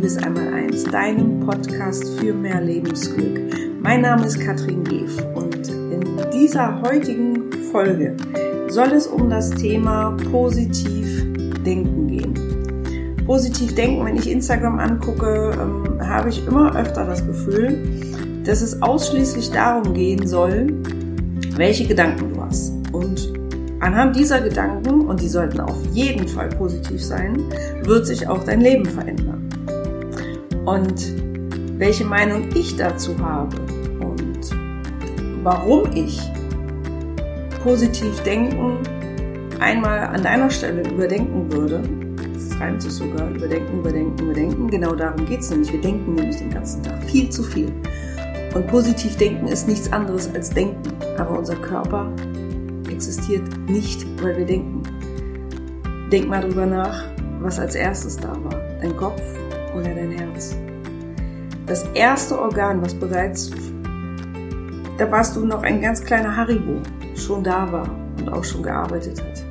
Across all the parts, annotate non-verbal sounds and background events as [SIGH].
Liebes Einmaleins, deinem Podcast für mehr Lebensglück. Mein Name ist Katrin Geef und in dieser heutigen Folge soll es um das Thema positiv denken gehen. Positiv denken, wenn ich Instagram angucke, ähm, habe ich immer öfter das Gefühl, dass es ausschließlich darum gehen soll, welche Gedanken du hast. Und Anhand dieser Gedanken, und die sollten auf jeden Fall positiv sein, wird sich auch dein Leben verändern. Und welche Meinung ich dazu habe und warum ich positiv denken einmal an deiner Stelle überdenken würde, das reimt sich sogar, überdenken, überdenken, überdenken, genau darum geht es nämlich. Wir denken nämlich den ganzen Tag viel zu viel. Und positiv denken ist nichts anderes als denken, aber unser Körper existiert nicht, weil wir denken. Denk mal drüber nach, was als erstes da war. Dein Kopf oder dein Herz. Das erste Organ, was bereits, da warst du noch ein ganz kleiner Haribo, schon da war und auch schon gearbeitet hat.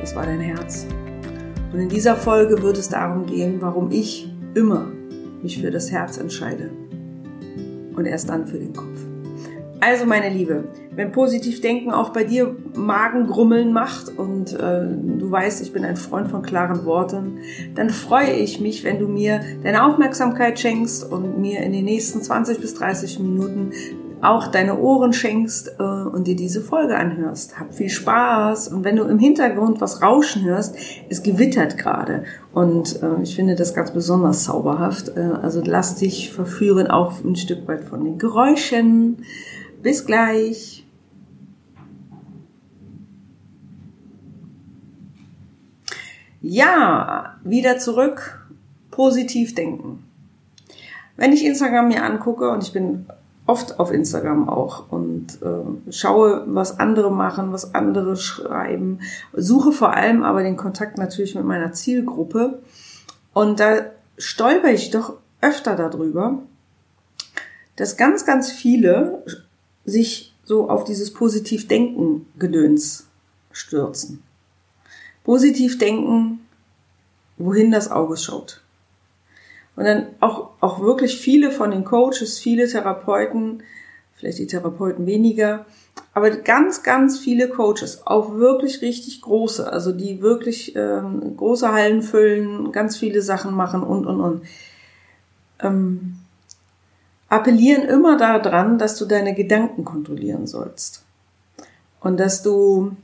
Das war dein Herz. Und in dieser Folge wird es darum gehen, warum ich immer mich für das Herz entscheide und erst dann für den Kopf. Also meine Liebe, wenn positiv denken auch bei dir Magengrummeln macht und äh, du weißt, ich bin ein Freund von klaren Worten, dann freue ich mich, wenn du mir deine Aufmerksamkeit schenkst und mir in den nächsten 20 bis 30 Minuten auch deine Ohren schenkst äh, und dir diese Folge anhörst. Hab viel Spaß und wenn du im Hintergrund was rauschen hörst, es gewittert gerade und äh, ich finde das ganz besonders zauberhaft. Äh, also lass dich verführen auch ein Stück weit von den Geräuschen. Bis gleich. Ja, wieder zurück. Positiv denken. Wenn ich Instagram mir angucke und ich bin oft auf Instagram auch und äh, schaue, was andere machen, was andere schreiben, suche vor allem aber den Kontakt natürlich mit meiner Zielgruppe und da stolper ich doch öfter darüber, dass ganz, ganz viele sich so auf dieses Positiv-Denken Gedöns stürzen. Positiv denken, wohin das Auge schaut. Und dann auch, auch wirklich viele von den Coaches, viele Therapeuten, vielleicht die Therapeuten weniger, aber ganz, ganz viele Coaches, auch wirklich richtig große, also die wirklich ähm, große Hallen füllen, ganz viele Sachen machen und, und, und. Ähm, appellieren immer daran, dass du deine Gedanken kontrollieren sollst und dass du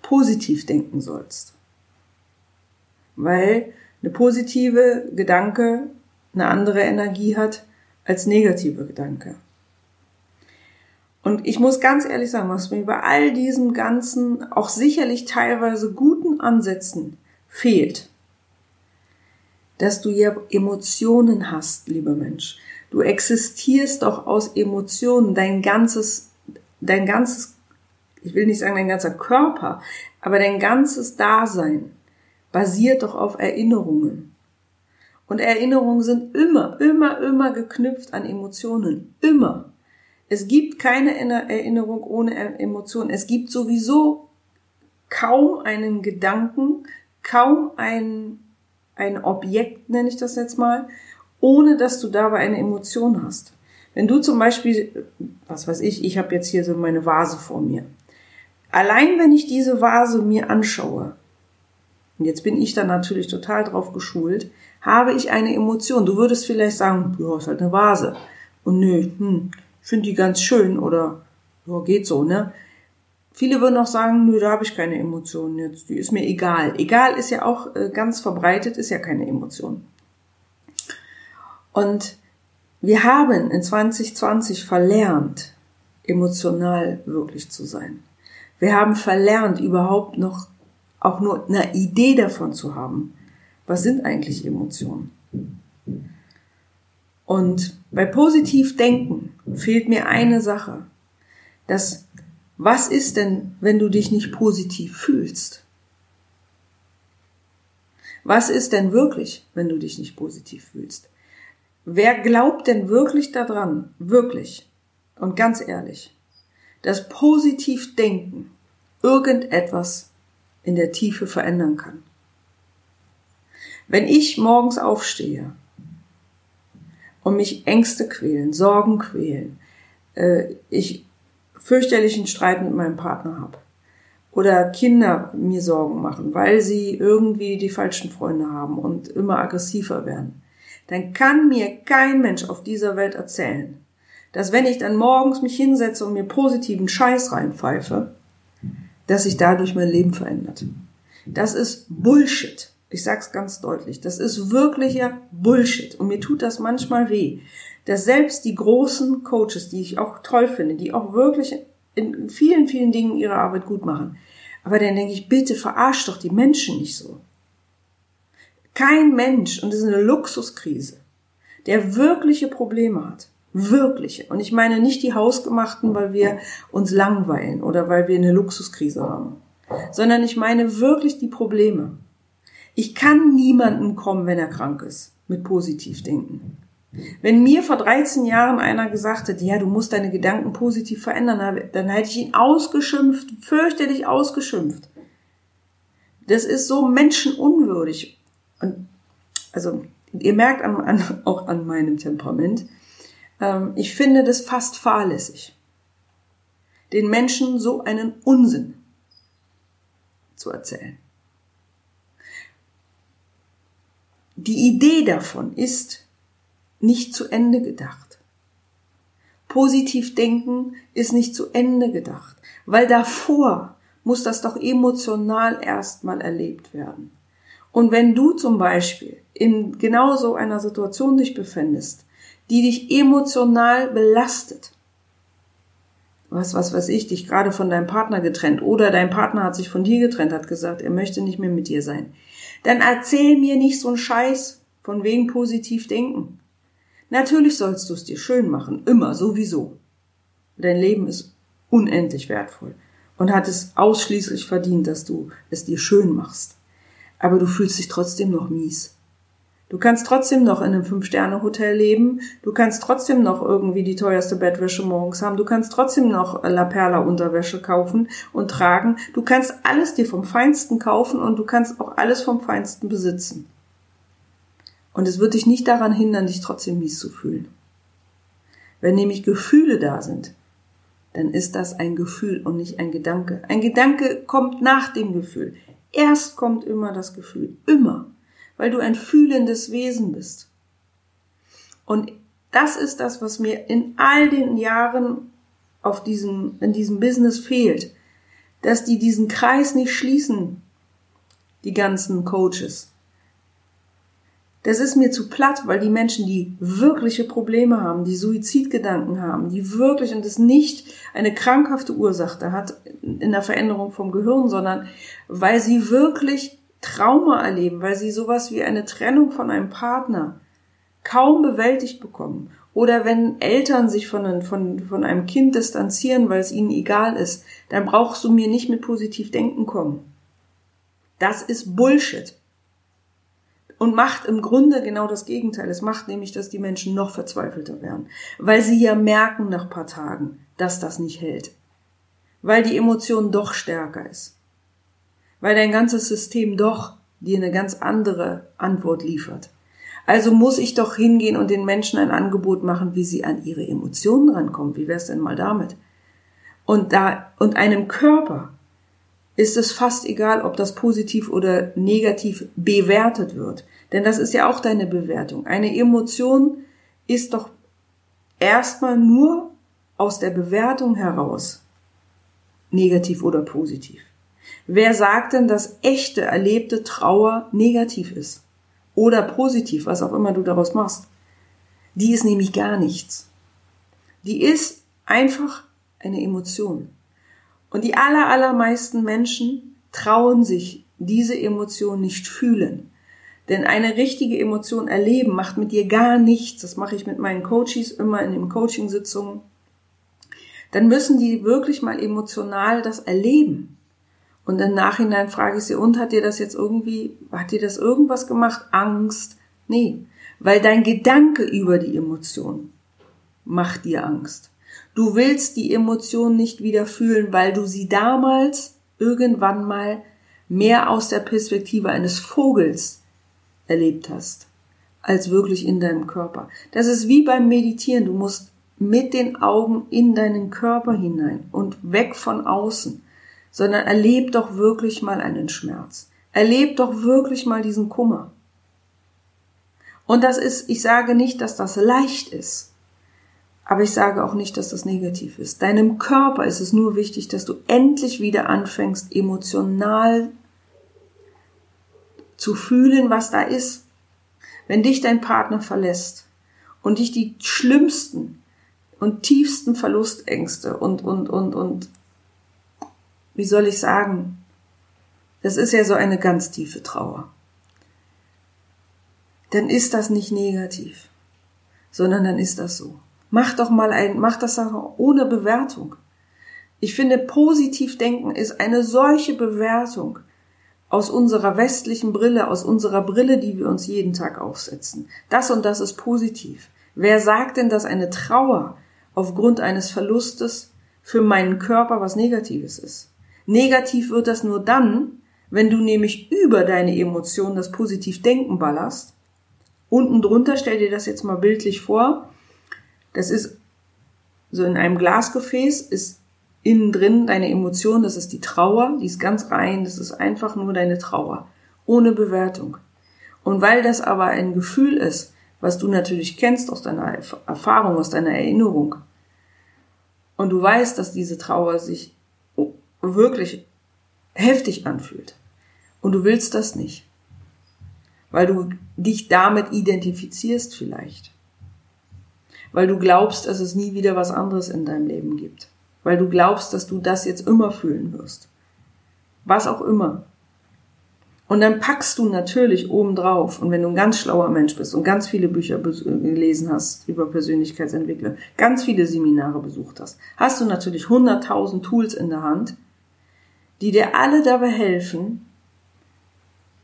positiv denken sollst. Weil eine positive Gedanke eine andere Energie hat als negative Gedanke. Und ich muss ganz ehrlich sagen, was mir bei all diesen ganzen, auch sicherlich teilweise guten Ansätzen fehlt, dass du ja Emotionen hast, lieber Mensch. Du existierst doch aus Emotionen, dein ganzes, dein ganzes, ich will nicht sagen dein ganzer Körper, aber dein ganzes Dasein basiert doch auf Erinnerungen. Und Erinnerungen sind immer, immer, immer geknüpft an Emotionen. Immer. Es gibt keine Erinnerung ohne Emotionen. Es gibt sowieso kaum einen Gedanken, kaum ein, ein Objekt, nenne ich das jetzt mal, ohne dass du dabei eine Emotion hast. Wenn du zum Beispiel, was weiß ich, ich habe jetzt hier so meine Vase vor mir. Allein wenn ich diese Vase mir anschaue, und jetzt bin ich da natürlich total drauf geschult, habe ich eine Emotion. Du würdest vielleicht sagen, ja, ist halt eine Vase. Und nö, hm, finde die ganz schön oder ja, geht so, ne? Viele würden auch sagen, nö, da habe ich keine Emotionen jetzt, die ist mir egal. Egal ist ja auch äh, ganz verbreitet, ist ja keine Emotion. Und wir haben in 2020 verlernt, emotional wirklich zu sein. Wir haben verlernt, überhaupt noch auch nur eine Idee davon zu haben. Was sind eigentlich Emotionen? Und bei positiv denken fehlt mir eine Sache. Das, was ist denn, wenn du dich nicht positiv fühlst? Was ist denn wirklich, wenn du dich nicht positiv fühlst? Wer glaubt denn wirklich daran, wirklich und ganz ehrlich, dass positiv denken irgendetwas in der Tiefe verändern kann? Wenn ich morgens aufstehe und mich Ängste quälen, Sorgen quälen, äh, ich fürchterlichen Streit mit meinem Partner habe oder Kinder mir Sorgen machen, weil sie irgendwie die falschen Freunde haben und immer aggressiver werden, dann kann mir kein Mensch auf dieser Welt erzählen, dass wenn ich dann morgens mich hinsetze und mir positiven Scheiß reinpfeife, dass sich dadurch mein Leben verändert. Das ist Bullshit. Ich sag's ganz deutlich. Das ist wirklicher Bullshit. Und mir tut das manchmal weh, dass selbst die großen Coaches, die ich auch toll finde, die auch wirklich in vielen, vielen Dingen ihre Arbeit gut machen. Aber dann denke ich, bitte verarsch doch die Menschen nicht so. Kein Mensch, und das ist eine Luxuskrise, der wirkliche Probleme hat, wirkliche, und ich meine nicht die hausgemachten, weil wir uns langweilen oder weil wir eine Luxuskrise haben, sondern ich meine wirklich die Probleme. Ich kann niemanden kommen, wenn er krank ist, mit positiv denken. Wenn mir vor 13 Jahren einer gesagt hätte, ja, du musst deine Gedanken positiv verändern, dann hätte ich ihn ausgeschimpft, fürchterlich ausgeschimpft. Das ist so menschenunwürdig. Und also, ihr merkt an, an, auch an meinem Temperament, ähm, ich finde das fast fahrlässig, den Menschen so einen Unsinn zu erzählen. Die Idee davon ist, nicht zu Ende gedacht. Positiv denken ist nicht zu Ende gedacht, weil davor muss das doch emotional erstmal erlebt werden. Und wenn du zum Beispiel in genau so einer Situation dich befindest, die dich emotional belastet, was, was weiß ich, dich gerade von deinem Partner getrennt oder dein Partner hat sich von dir getrennt, hat gesagt, er möchte nicht mehr mit dir sein, dann erzähl mir nicht so einen Scheiß von wegen positiv denken. Natürlich sollst du es dir schön machen, immer sowieso. Dein Leben ist unendlich wertvoll und hat es ausschließlich verdient, dass du es dir schön machst. Aber du fühlst dich trotzdem noch mies. Du kannst trotzdem noch in einem Fünf-Sterne-Hotel leben, du kannst trotzdem noch irgendwie die teuerste Bettwäsche morgens haben, du kannst trotzdem noch La Perla Unterwäsche kaufen und tragen, du kannst alles dir vom Feinsten kaufen und du kannst auch alles vom Feinsten besitzen. Und es wird dich nicht daran hindern, dich trotzdem mies zu fühlen. Wenn nämlich Gefühle da sind, dann ist das ein Gefühl und nicht ein Gedanke. Ein Gedanke kommt nach dem Gefühl. Erst kommt immer das Gefühl. Immer. Weil du ein fühlendes Wesen bist. Und das ist das, was mir in all den Jahren auf diesem, in diesem Business fehlt. Dass die diesen Kreis nicht schließen, die ganzen Coaches das ist mir zu platt, weil die Menschen, die wirkliche Probleme haben, die Suizidgedanken haben, die wirklich und es nicht eine krankhafte Ursache hat in der Veränderung vom Gehirn, sondern weil sie wirklich Trauma erleben, weil sie sowas wie eine Trennung von einem Partner kaum bewältigt bekommen. Oder wenn Eltern sich von, von, von einem Kind distanzieren, weil es ihnen egal ist, dann brauchst du mir nicht mit positiv denken kommen. Das ist Bullshit und macht im Grunde genau das Gegenteil. Es macht nämlich, dass die Menschen noch verzweifelter werden, weil sie ja merken nach paar Tagen, dass das nicht hält, weil die Emotion doch stärker ist, weil dein ganzes System doch dir eine ganz andere Antwort liefert. Also muss ich doch hingehen und den Menschen ein Angebot machen, wie sie an ihre Emotionen rankommen. Wie wär's denn mal damit? Und da, und einem Körper ist es fast egal, ob das positiv oder negativ bewertet wird. Denn das ist ja auch deine Bewertung. Eine Emotion ist doch erstmal nur aus der Bewertung heraus negativ oder positiv. Wer sagt denn, dass echte erlebte Trauer negativ ist? Oder positiv, was auch immer du daraus machst? Die ist nämlich gar nichts. Die ist einfach eine Emotion. Und die aller, allermeisten Menschen trauen sich diese Emotion nicht fühlen. Denn eine richtige Emotion erleben macht mit dir gar nichts. Das mache ich mit meinen Coaches immer in den Coachingsitzungen. Dann müssen die wirklich mal emotional das erleben. Und im Nachhinein frage ich sie, und hat dir das jetzt irgendwie, hat dir das irgendwas gemacht? Angst? Nee, weil dein Gedanke über die Emotion macht dir Angst. Du willst die Emotion nicht wieder fühlen, weil du sie damals irgendwann mal mehr aus der Perspektive eines Vogels erlebt hast, als wirklich in deinem Körper. Das ist wie beim Meditieren. Du musst mit den Augen in deinen Körper hinein und weg von außen, sondern erleb doch wirklich mal einen Schmerz. Erleb doch wirklich mal diesen Kummer. Und das ist, ich sage nicht, dass das leicht ist, aber ich sage auch nicht, dass das negativ ist. Deinem Körper ist es nur wichtig, dass du endlich wieder anfängst, emotional zu fühlen, was da ist. Wenn dich dein Partner verlässt und dich die schlimmsten und tiefsten Verlustängste und, und, und, und, wie soll ich sagen, das ist ja so eine ganz tiefe Trauer. Dann ist das nicht negativ, sondern dann ist das so. Mach doch mal ein, mach das ohne Bewertung. Ich finde, positiv denken ist eine solche Bewertung aus unserer westlichen Brille, aus unserer Brille, die wir uns jeden Tag aufsetzen. Das und das ist positiv. Wer sagt denn, dass eine Trauer aufgrund eines Verlustes für meinen Körper was Negatives ist? Negativ wird das nur dann, wenn du nämlich über deine Emotionen das positiv Denken ballerst. Unten drunter, stell dir das jetzt mal bildlich vor, das ist so in einem Glasgefäß, ist innen drin deine Emotion, das ist die Trauer, die ist ganz rein, das ist einfach nur deine Trauer, ohne Bewertung. Und weil das aber ein Gefühl ist, was du natürlich kennst aus deiner Erfahrung, aus deiner Erinnerung, und du weißt, dass diese Trauer sich wirklich heftig anfühlt, und du willst das nicht, weil du dich damit identifizierst vielleicht, weil du glaubst, dass es nie wieder was anderes in deinem Leben gibt weil du glaubst, dass du das jetzt immer fühlen wirst. Was auch immer. Und dann packst du natürlich obendrauf, und wenn du ein ganz schlauer Mensch bist und ganz viele Bücher gelesen hast über Persönlichkeitsentwicklung, ganz viele Seminare besucht hast, hast du natürlich 100.000 Tools in der Hand, die dir alle dabei helfen,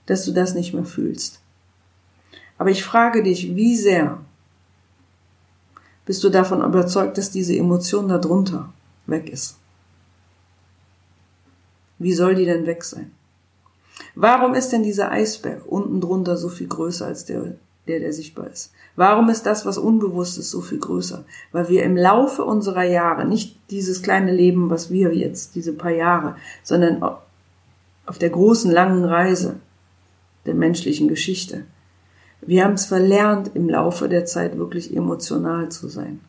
dass du das nicht mehr fühlst. Aber ich frage dich, wie sehr bist du davon überzeugt, dass diese Emotion darunter weg ist. Wie soll die denn weg sein? Warum ist denn dieser Eisberg unten drunter so viel größer als der, der, der sichtbar ist? Warum ist das, was unbewusst ist, so viel größer? Weil wir im Laufe unserer Jahre, nicht dieses kleine Leben, was wir jetzt, diese paar Jahre, sondern auf der großen, langen Reise der menschlichen Geschichte, wir haben es verlernt, im Laufe der Zeit wirklich emotional zu sein.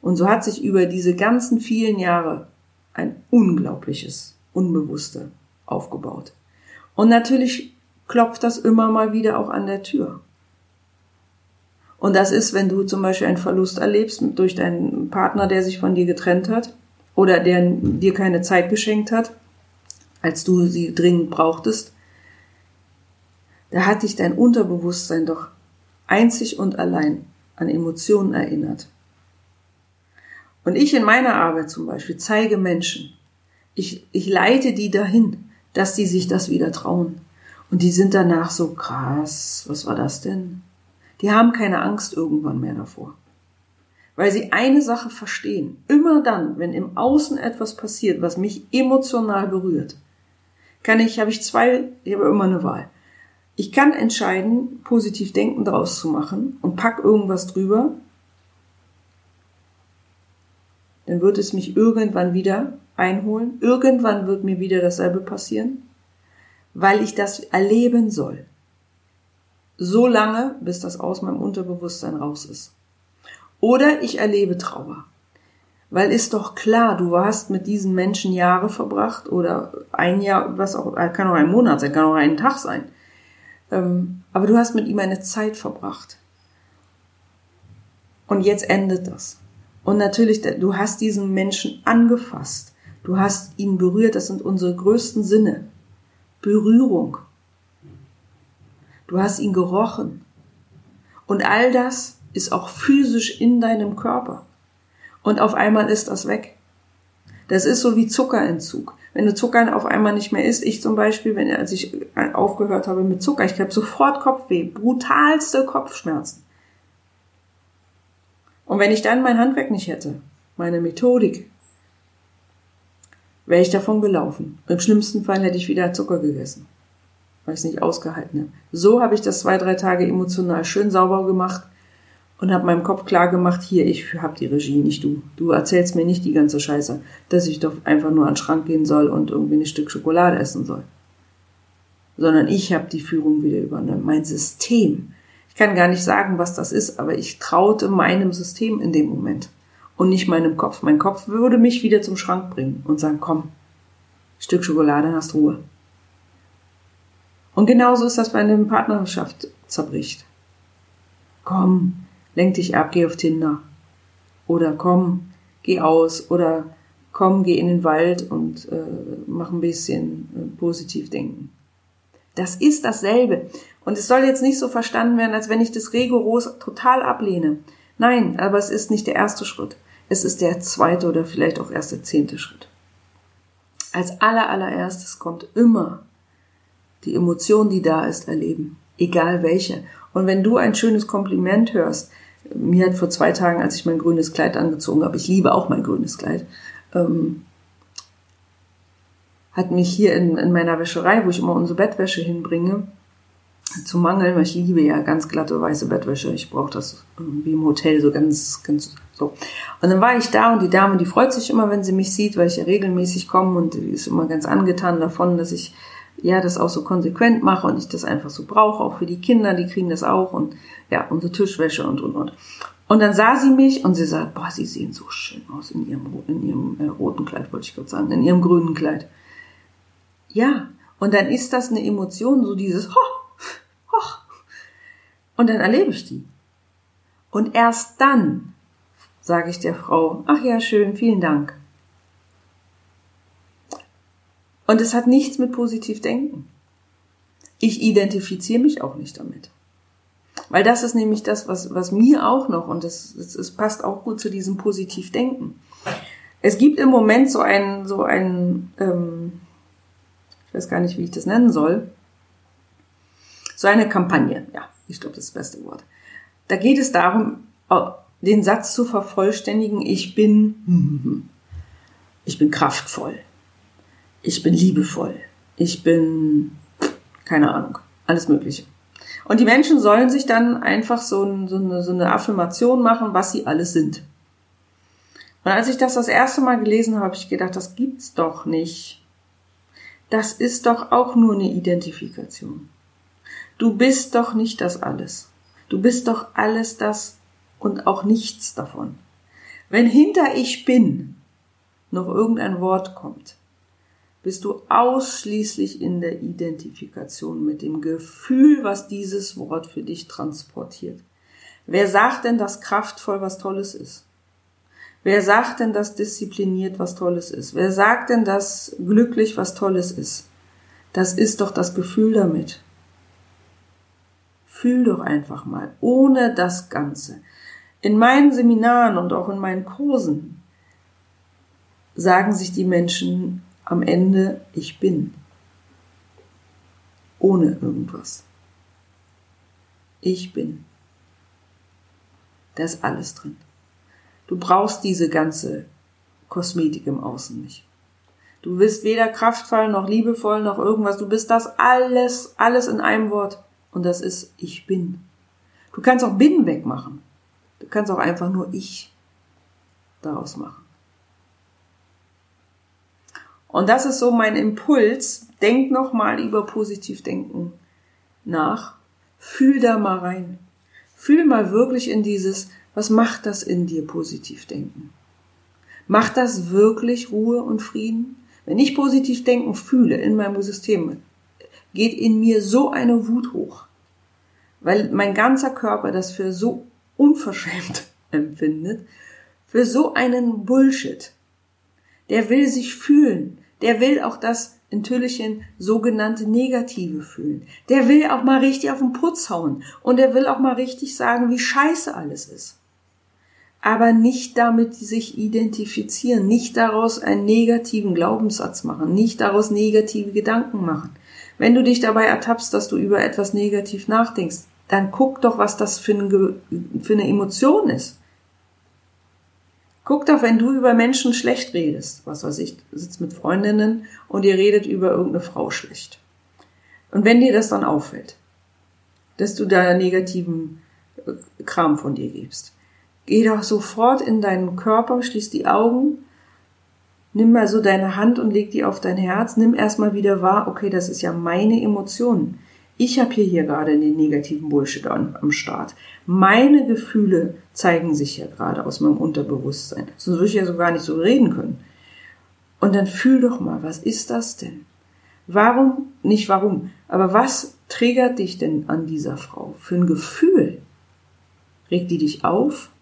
Und so hat sich über diese ganzen vielen Jahre ein unglaubliches Unbewusste aufgebaut. Und natürlich klopft das immer mal wieder auch an der Tür. Und das ist, wenn du zum Beispiel einen Verlust erlebst durch deinen Partner, der sich von dir getrennt hat oder der dir keine Zeit geschenkt hat, als du sie dringend brauchtest. Da hat dich dein Unterbewusstsein doch einzig und allein an Emotionen erinnert. Und ich in meiner Arbeit zum Beispiel zeige Menschen, ich, ich leite die dahin, dass die sich das wieder trauen. Und die sind danach so krass, was war das denn? Die haben keine Angst irgendwann mehr davor. Weil sie eine Sache verstehen. Immer dann, wenn im Außen etwas passiert, was mich emotional berührt, kann ich, habe ich zwei, ich habe immer eine Wahl. Ich kann entscheiden, positiv denken draus zu machen und pack irgendwas drüber dann wird es mich irgendwann wieder einholen. Irgendwann wird mir wieder dasselbe passieren, weil ich das erleben soll. So lange, bis das aus meinem Unterbewusstsein raus ist. Oder ich erlebe Trauer. Weil ist doch klar, du hast mit diesen Menschen Jahre verbracht oder ein Jahr, was auch, kann auch ein Monat sein, kann auch ein Tag sein. Ähm, aber du hast mit ihm eine Zeit verbracht. Und jetzt endet das. Und natürlich, du hast diesen Menschen angefasst. Du hast ihn berührt. Das sind unsere größten Sinne. Berührung. Du hast ihn gerochen. Und all das ist auch physisch in deinem Körper. Und auf einmal ist das weg. Das ist so wie Zuckerentzug. Wenn du Zucker auf einmal nicht mehr isst, ich zum Beispiel, wenn, als ich aufgehört habe mit Zucker, ich habe sofort Kopfweh, brutalste Kopfschmerzen. Und wenn ich dann mein Handwerk nicht hätte, meine Methodik, wäre ich davon gelaufen. Im schlimmsten Fall hätte ich wieder Zucker gegessen. weil ich es nicht ausgehalten habe. So habe ich das zwei, drei Tage emotional schön sauber gemacht und habe meinem Kopf klar gemacht, hier, ich habe die Regie, nicht du. Du erzählst mir nicht die ganze Scheiße, dass ich doch einfach nur an den Schrank gehen soll und irgendwie ein Stück Schokolade essen soll. Sondern ich habe die Führung wieder übernommen, mein System. Ich kann gar nicht sagen, was das ist, aber ich traute meinem System in dem Moment und nicht meinem Kopf. Mein Kopf würde mich wieder zum Schrank bringen und sagen, komm, Stück Schokolade, hast Ruhe. Und genauso ist das bei einer Partnerschaft zerbricht. Komm, lenk dich ab, geh auf Tinder. Oder komm, geh aus. Oder komm, geh in den Wald und äh, mach ein bisschen äh, positiv denken. Das ist dasselbe. Und es soll jetzt nicht so verstanden werden, als wenn ich das rigoros total ablehne. Nein, aber es ist nicht der erste Schritt. Es ist der zweite oder vielleicht auch erst der zehnte Schritt. Als aller allererstes kommt immer die Emotion, die da ist, erleben. Egal welche. Und wenn du ein schönes Kompliment hörst, mir hat vor zwei Tagen, als ich mein grünes Kleid angezogen habe, ich liebe auch mein grünes Kleid, ähm, hat mich hier in, in meiner Wäscherei, wo ich immer unsere Bettwäsche hinbringe, zu mangeln, weil ich liebe ja ganz glatte weiße Bettwäsche. Ich brauche das wie im Hotel so ganz, ganz so. Und dann war ich da und die Dame, die freut sich immer, wenn sie mich sieht, weil ich ja regelmäßig komme und die ist immer ganz angetan davon, dass ich ja das auch so konsequent mache und ich das einfach so brauche, auch für die Kinder, die kriegen das auch und ja, unsere Tischwäsche und und und. Und dann sah sie mich und sie sagt, boah, sie sehen so schön aus in ihrem, in ihrem äh, roten Kleid, wollte ich gerade sagen, in ihrem grünen Kleid. Ja, und dann ist das eine Emotion, so dieses, ho, ho. Und dann erlebe ich die. Und erst dann sage ich der Frau, ach ja, schön, vielen Dank. Und es hat nichts mit positiv denken. Ich identifiziere mich auch nicht damit. Weil das ist nämlich das, was, was mir auch noch, und das, das, das passt auch gut zu diesem positiv denken. Es gibt im Moment so ein, so ein, ähm, ich weiß gar nicht, wie ich das nennen soll, so eine Kampagne, ja, ich glaube, das ist das beste Wort. Da geht es darum, den Satz zu vervollständigen, ich bin, ich bin kraftvoll, ich bin liebevoll, ich bin, keine Ahnung, alles Mögliche. Und die Menschen sollen sich dann einfach so, so, eine, so eine Affirmation machen, was sie alles sind. Und als ich das das erste Mal gelesen habe, habe ich gedacht, das gibt's doch nicht das ist doch auch nur eine Identifikation. Du bist doch nicht das alles. Du bist doch alles das und auch nichts davon. Wenn hinter ich bin noch irgendein Wort kommt, bist du ausschließlich in der Identifikation mit dem Gefühl, was dieses Wort für dich transportiert. Wer sagt denn, dass kraftvoll was Tolles ist? Wer sagt denn, dass diszipliniert was Tolles ist? Wer sagt denn, dass glücklich was Tolles ist? Das ist doch das Gefühl damit. Fühl doch einfach mal, ohne das Ganze. In meinen Seminaren und auch in meinen Kursen sagen sich die Menschen am Ende, ich bin. Ohne irgendwas. Ich bin. Da ist alles drin. Du brauchst diese ganze Kosmetik im Außen nicht. Du bist weder kraftvoll noch liebevoll noch irgendwas. Du bist das alles, alles in einem Wort. Und das ist ich bin. Du kannst auch bin wegmachen. Du kannst auch einfach nur ich daraus machen. Und das ist so mein Impuls. Denk nochmal über Positivdenken nach. Fühl da mal rein. Fühl mal wirklich in dieses, was macht das in dir positiv denken? Macht das wirklich Ruhe und Frieden? Wenn ich positiv denken fühle in meinem System, geht in mir so eine Wut hoch, weil mein ganzer Körper das für so unverschämt [LAUGHS] empfindet, für so einen Bullshit. Der will sich fühlen, der will auch das in Tüllchen sogenannte Negative fühlen. Der will auch mal richtig auf den Putz hauen und der will auch mal richtig sagen, wie scheiße alles ist aber nicht damit sich identifizieren, nicht daraus einen negativen Glaubenssatz machen, nicht daraus negative Gedanken machen. Wenn du dich dabei ertappst, dass du über etwas negativ nachdenkst, dann guck doch, was das für eine, für eine Emotion ist. Guck doch, wenn du über Menschen schlecht redest, was weiß ich, sitzt mit Freundinnen und ihr redet über irgendeine Frau schlecht. Und wenn dir das dann auffällt, dass du da negativen äh, Kram von dir gibst, geh doch sofort in deinen Körper, schließ die Augen, nimm mal so deine Hand und leg die auf dein Herz, nimm erstmal wieder wahr, okay, das ist ja meine Emotion. Ich habe hier, hier gerade den negativen Bullshit an, am Start. Meine Gefühle zeigen sich ja gerade aus meinem Unterbewusstsein. Sonst würde ich ja so gar nicht so reden können. Und dann fühl doch mal, was ist das denn? Warum, nicht warum, aber was triggert dich denn an dieser Frau für ein Gefühl? Regt die dich auf?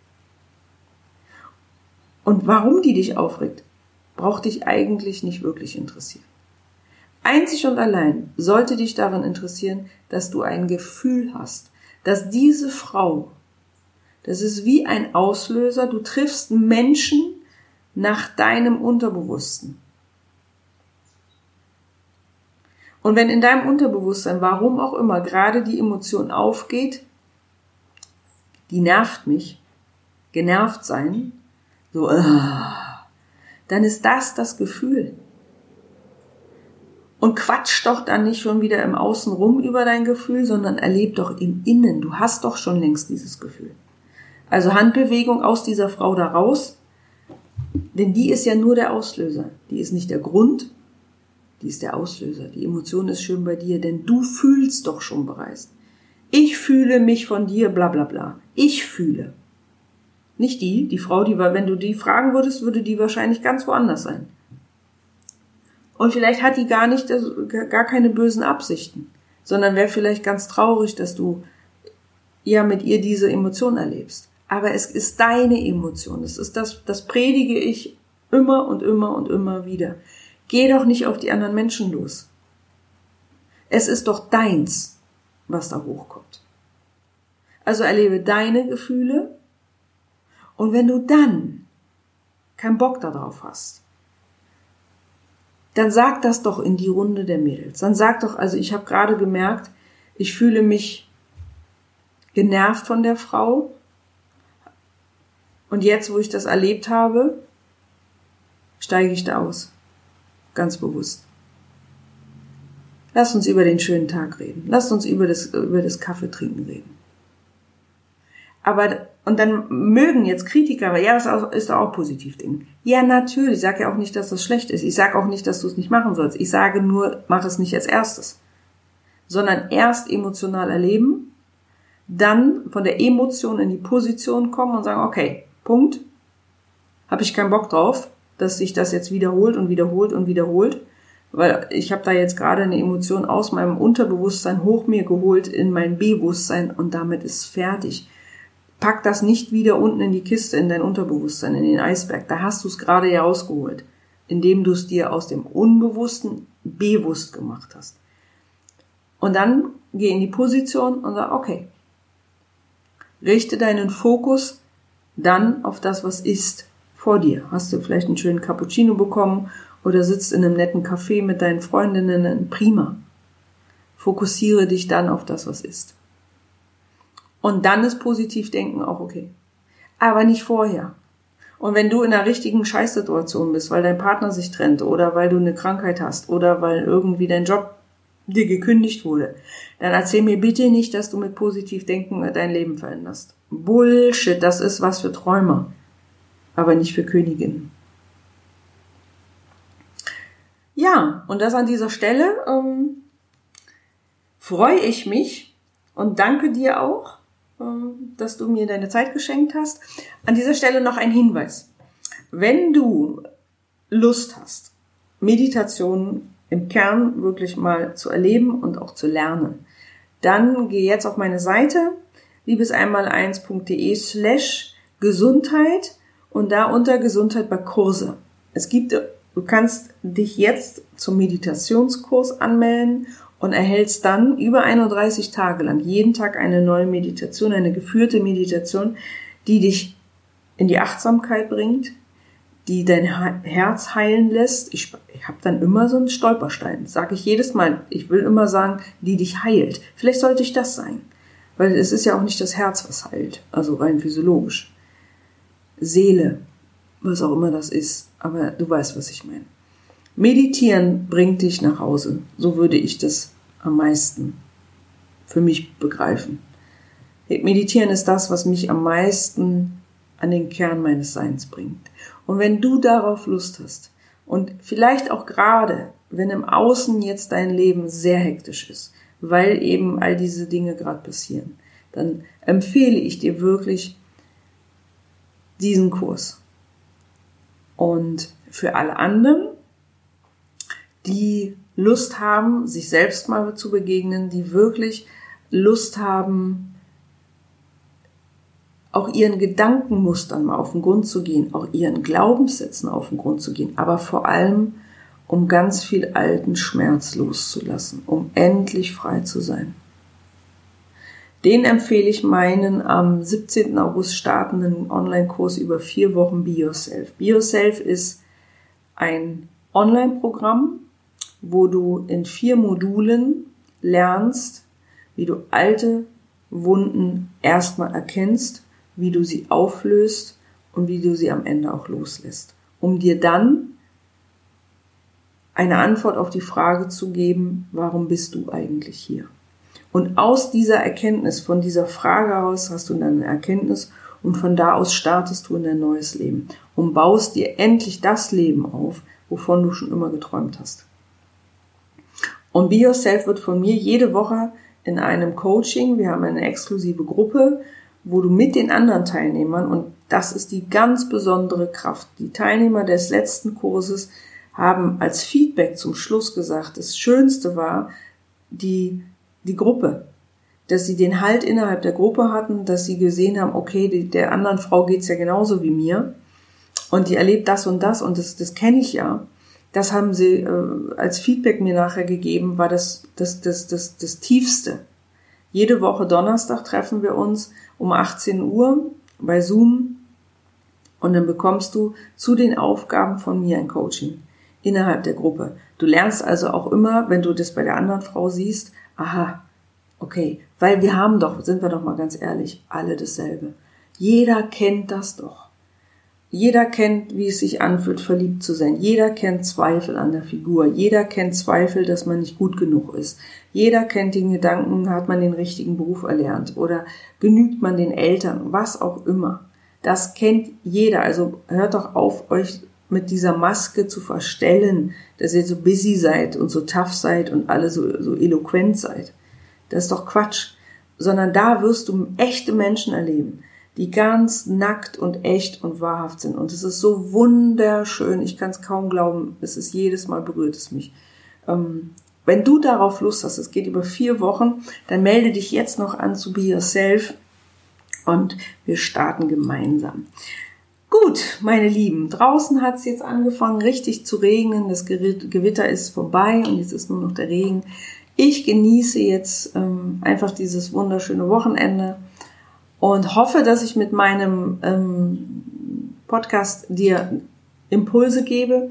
Und warum die dich aufregt, braucht dich eigentlich nicht wirklich interessieren. Einzig und allein sollte dich daran interessieren, dass du ein Gefühl hast, dass diese Frau, das ist wie ein Auslöser, du triffst Menschen nach deinem Unterbewussten. Und wenn in deinem Unterbewusstsein, warum auch immer, gerade die Emotion aufgeht, die nervt mich, genervt sein, so, äh, dann ist das das Gefühl. Und quatsch doch dann nicht schon wieder im Außen rum über dein Gefühl, sondern erleb doch im Innen. Du hast doch schon längst dieses Gefühl. Also Handbewegung aus dieser Frau da raus, denn die ist ja nur der Auslöser. Die ist nicht der Grund, die ist der Auslöser. Die Emotion ist schön bei dir, denn du fühlst doch schon bereits. Ich fühle mich von dir, bla bla bla. Ich fühle. Nicht die, die Frau, die war, wenn du die fragen würdest, würde die wahrscheinlich ganz woanders sein. Und vielleicht hat die gar nicht, gar keine bösen Absichten, sondern wäre vielleicht ganz traurig, dass du ja mit ihr diese Emotion erlebst. Aber es ist deine Emotion. Das ist das, das predige ich immer und immer und immer wieder. Geh doch nicht auf die anderen Menschen los. Es ist doch deins, was da hochkommt. Also erlebe deine Gefühle und wenn du dann keinen Bock darauf hast, dann sag das doch in die Runde der Mädels. Dann sag doch, also ich habe gerade gemerkt, ich fühle mich genervt von der Frau. Und jetzt, wo ich das erlebt habe, steige ich da aus. Ganz bewusst. Lass uns über den schönen Tag reden. Lass uns über das, über das Kaffeetrinken reden. Aber, und dann mögen jetzt Kritiker, ja, das ist auch positiv Ding. Ja, natürlich. Ich sage ja auch nicht, dass das schlecht ist. Ich sage auch nicht, dass du es nicht machen sollst. Ich sage nur, mach es nicht als erstes. Sondern erst emotional erleben, dann von der Emotion in die Position kommen und sagen, okay, Punkt, habe ich keinen Bock drauf, dass sich das jetzt wiederholt und wiederholt und wiederholt, weil ich habe da jetzt gerade eine Emotion aus meinem Unterbewusstsein hoch mir geholt in mein Bewusstsein und damit ist fertig. Pack das nicht wieder unten in die Kiste, in dein Unterbewusstsein, in den Eisberg. Da hast du es gerade ja rausgeholt, indem du es dir aus dem Unbewussten bewusst gemacht hast. Und dann geh in die Position und sag, okay, richte deinen Fokus dann auf das, was ist vor dir. Hast du vielleicht einen schönen Cappuccino bekommen oder sitzt in einem netten Café mit deinen Freundinnen? Prima. Fokussiere dich dann auf das, was ist. Und dann ist Positivdenken auch okay. Aber nicht vorher. Und wenn du in einer richtigen Scheißsituation bist, weil dein Partner sich trennt oder weil du eine Krankheit hast oder weil irgendwie dein Job dir gekündigt wurde, dann erzähl mir bitte nicht, dass du mit Positivdenken dein Leben veränderst. Bullshit, das ist was für Träumer aber nicht für Königinnen. Ja, und das an dieser Stelle ähm, freue ich mich und danke dir auch, dass du mir deine Zeit geschenkt hast. An dieser Stelle noch ein Hinweis. Wenn du Lust hast, Meditation im Kern wirklich mal zu erleben und auch zu lernen, dann geh jetzt auf meine Seite liebeseinmal1.de slash Gesundheit und da unter Gesundheit bei Kurse. Es gibt, du kannst dich jetzt zum Meditationskurs anmelden und erhältst dann über 31 Tage lang jeden Tag eine neue Meditation, eine geführte Meditation, die dich in die Achtsamkeit bringt, die dein Herz heilen lässt. Ich, ich habe dann immer so einen Stolperstein, sage ich jedes Mal. Ich will immer sagen, die dich heilt. Vielleicht sollte ich das sein, weil es ist ja auch nicht das Herz, was heilt, also rein physiologisch. Seele, was auch immer das ist, aber du weißt, was ich meine. Meditieren bringt dich nach Hause, so würde ich das am meisten für mich begreifen. Meditieren ist das, was mich am meisten an den Kern meines Seins bringt. Und wenn du darauf Lust hast und vielleicht auch gerade, wenn im Außen jetzt dein Leben sehr hektisch ist, weil eben all diese Dinge gerade passieren, dann empfehle ich dir wirklich diesen Kurs. Und für alle anderen, die Lust haben, sich selbst mal zu begegnen, die wirklich Lust haben, auch ihren Gedankenmustern mal auf den Grund zu gehen, auch ihren Glaubenssätzen auf den Grund zu gehen, aber vor allem, um ganz viel alten Schmerz loszulassen, um endlich frei zu sein. Den empfehle ich meinen am 17. August startenden Online-Kurs über vier Wochen. Be Yourself ist ein Online-Programm, wo du in vier Modulen lernst, wie du alte Wunden erstmal erkennst, wie du sie auflöst und wie du sie am Ende auch loslässt, um dir dann eine Antwort auf die Frage zu geben, warum bist du eigentlich hier? Und aus dieser Erkenntnis, von dieser Frage aus hast du dann eine Erkenntnis und von da aus startest du in dein neues Leben und baust dir endlich das Leben auf, wovon du schon immer geträumt hast. Und Be Yourself wird von mir jede Woche in einem Coaching, wir haben eine exklusive Gruppe, wo du mit den anderen Teilnehmern, und das ist die ganz besondere Kraft, die Teilnehmer des letzten Kurses haben als Feedback zum Schluss gesagt, das Schönste war die, die Gruppe, dass sie den Halt innerhalb der Gruppe hatten, dass sie gesehen haben, okay, die, der anderen Frau geht's ja genauso wie mir. Und die erlebt das und das und das, das kenne ich ja das haben sie äh, als Feedback mir nachher gegeben, war das, das, das, das, das Tiefste. Jede Woche Donnerstag treffen wir uns um 18 Uhr bei Zoom und dann bekommst du zu den Aufgaben von mir ein Coaching innerhalb der Gruppe. Du lernst also auch immer, wenn du das bei der anderen Frau siehst, aha, okay, weil wir haben doch, sind wir doch mal ganz ehrlich, alle dasselbe. Jeder kennt das doch. Jeder kennt, wie es sich anfühlt, verliebt zu sein. Jeder kennt Zweifel an der Figur. Jeder kennt Zweifel, dass man nicht gut genug ist. Jeder kennt den Gedanken, hat man den richtigen Beruf erlernt oder genügt man den Eltern, was auch immer. Das kennt jeder. Also hört doch auf, euch mit dieser Maske zu verstellen, dass ihr so busy seid und so tough seid und alle so, so eloquent seid. Das ist doch Quatsch. Sondern da wirst du echte Menschen erleben die ganz nackt und echt und wahrhaft sind. Und es ist so wunderschön. Ich kann es kaum glauben. Es ist jedes Mal berührt es mich. Ähm, wenn du darauf Lust hast, es geht über vier Wochen, dann melde dich jetzt noch an zu Be Yourself und wir starten gemeinsam. Gut, meine Lieben, draußen hat es jetzt angefangen richtig zu regnen. Das Gewitter ist vorbei und jetzt ist nur noch der Regen. Ich genieße jetzt ähm, einfach dieses wunderschöne Wochenende und hoffe, dass ich mit meinem ähm, Podcast dir Impulse gebe,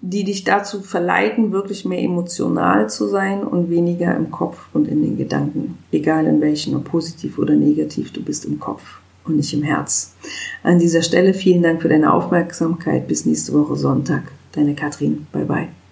die dich dazu verleiten, wirklich mehr emotional zu sein und weniger im Kopf und in den Gedanken, egal in welchen, ob positiv oder negativ, du bist im Kopf und nicht im Herz. An dieser Stelle vielen Dank für deine Aufmerksamkeit. Bis nächste Woche Sonntag. Deine Katrin. Bye bye.